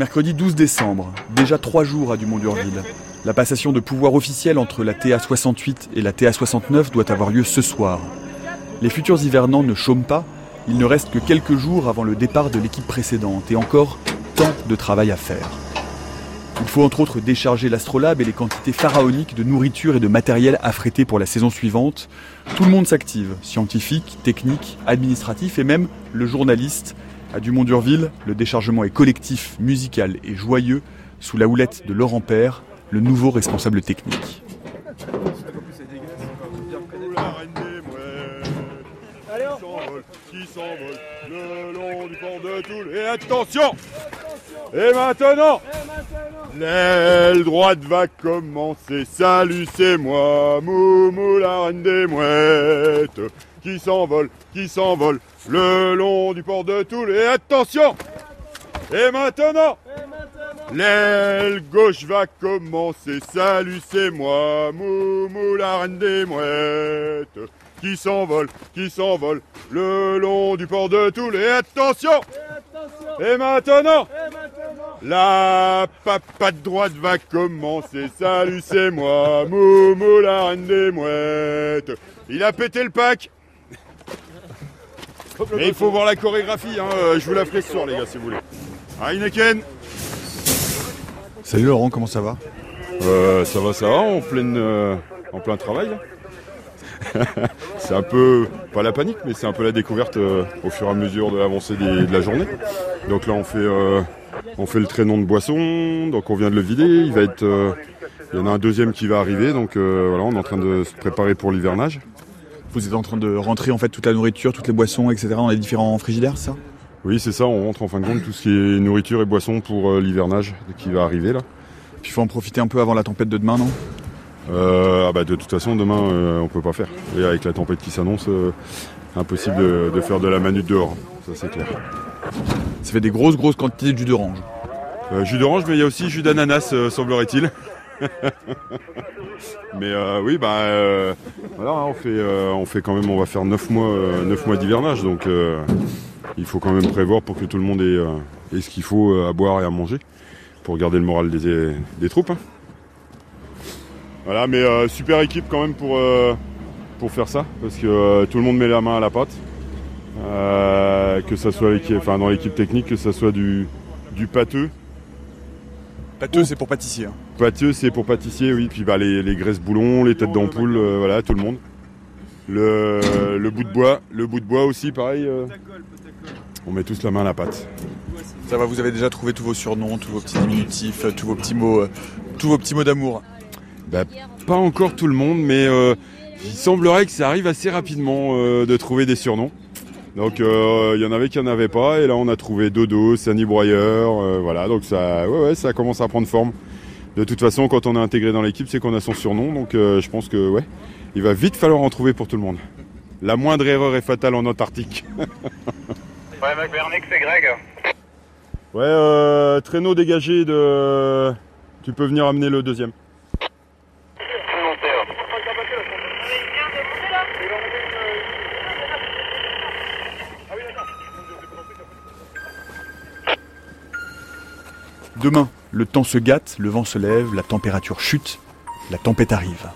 Mercredi 12 décembre, déjà trois jours à Dumont-d'Urville. La passation de pouvoir officiel entre la TA68 et la TA69 doit avoir lieu ce soir. Les futurs hivernants ne chôment pas, il ne reste que quelques jours avant le départ de l'équipe précédente et encore tant de travail à faire. Il faut entre autres décharger l'astrolabe et les quantités pharaoniques de nourriture et de matériel affrétés pour la saison suivante. Tout le monde s'active, scientifiques, techniques, administratifs et même le journaliste à Dumont-d'Urville, le déchargement est collectif, musical et joyeux sous la houlette de Laurent Père, le nouveau responsable technique. Et attention! Et maintenant L'aile droite va commencer, salut c'est moi, Moumou la reine des mouettes qui s'envole, qui s'envole le long du port de Toul. Et attention Et maintenant L'aile gauche va commencer, salut c'est moi, Moumou la reine des mouettes, qui s'envole, qui s'envole, le long du port de Toul. Et attention Et maintenant la papate droite va commencer, salut c'est moi, Moumou la reine des mouettes. Il a pété le pack mais il faut voir la chorégraphie, hein. Euh, je vous la ferai ce soir les gars si vous voulez. Heineken Salut Laurent, comment ça va? Euh, Ça va, ça va, en, pleine, euh, en plein travail. c'est un peu, pas la panique, mais c'est un peu la découverte au fur et à mesure de l'avancée de la journée. Donc là on fait, on fait le traînon de boisson, donc on vient de le vider, il va être... il y en a un deuxième qui va arriver, donc voilà, on est en train de se préparer pour l'hivernage. Vous êtes en train de rentrer en fait toute la nourriture, toutes les boissons, etc. dans les différents frigidaires, ça? Oui, c'est ça. On rentre en fin de compte tout ce qui est nourriture et boissons pour euh, l'hivernage qui va arriver là. Puis il faut en profiter un peu avant la tempête de demain, non? Euh, ah bah de toute façon, demain, euh, on peut pas faire. Et avec la tempête qui s'annonce, impossible de, faire de la manute dehors. Ça, c'est clair. Ça fait des grosses, grosses quantités de jus d'orange. jus d'orange, mais il y a aussi jus d'ananas, semblerait-il. Mais euh, oui, bah euh, voilà, on fait, euh, on fait quand même, on va faire 9 mois, 9 mois d'hivernage, donc il faut quand même prévoir pour que tout le monde ait, ce qu'il faut à boire et à manger pour garder le moral des, troupes. Hein. Voilà, mais super équipe quand même pour, pour faire ça, parce que tout le monde met la main à la pâte. que ce soit enfin, dans l'équipe technique, que ce soit du, du pâteux, Pâteux, c'est pour pâtissier. Hein. Pâteux, c'est pour pâtissier, oui. Puis bah, les, graisses boulons, les têtes d'ampoule, euh, voilà, tout le monde. Le, bout de bois, le bout de bois aussi, pareil. Euh. on met tous la main à la pâte. Ça va, vous avez déjà trouvé tous vos surnoms, tous vos petits diminutifs, tous vos petits mots, euh, tous vos petits mots d'amour. Bah, pas encore tout le monde, mais il semblerait que ça arrive assez rapidement de trouver des surnoms. Donc il euh, y en avait qui n'en avaient pas et là on a trouvé Dodo, Sani Broyeur, euh, voilà donc ça, ouais, ouais, ça commence à prendre forme. De toute façon quand on est intégré dans l'équipe c'est qu'on a son surnom donc euh, je pense que ouais, il va vite falloir en trouver pour tout le monde. La moindre erreur est fatale en Antarctique. ouais McBernick c'est Greg. Ouais traîneau dégagé de. Tu peux venir amener le deuxième. Demain, le temps se gâte, le vent se lève, la température chute, la tempête arrive.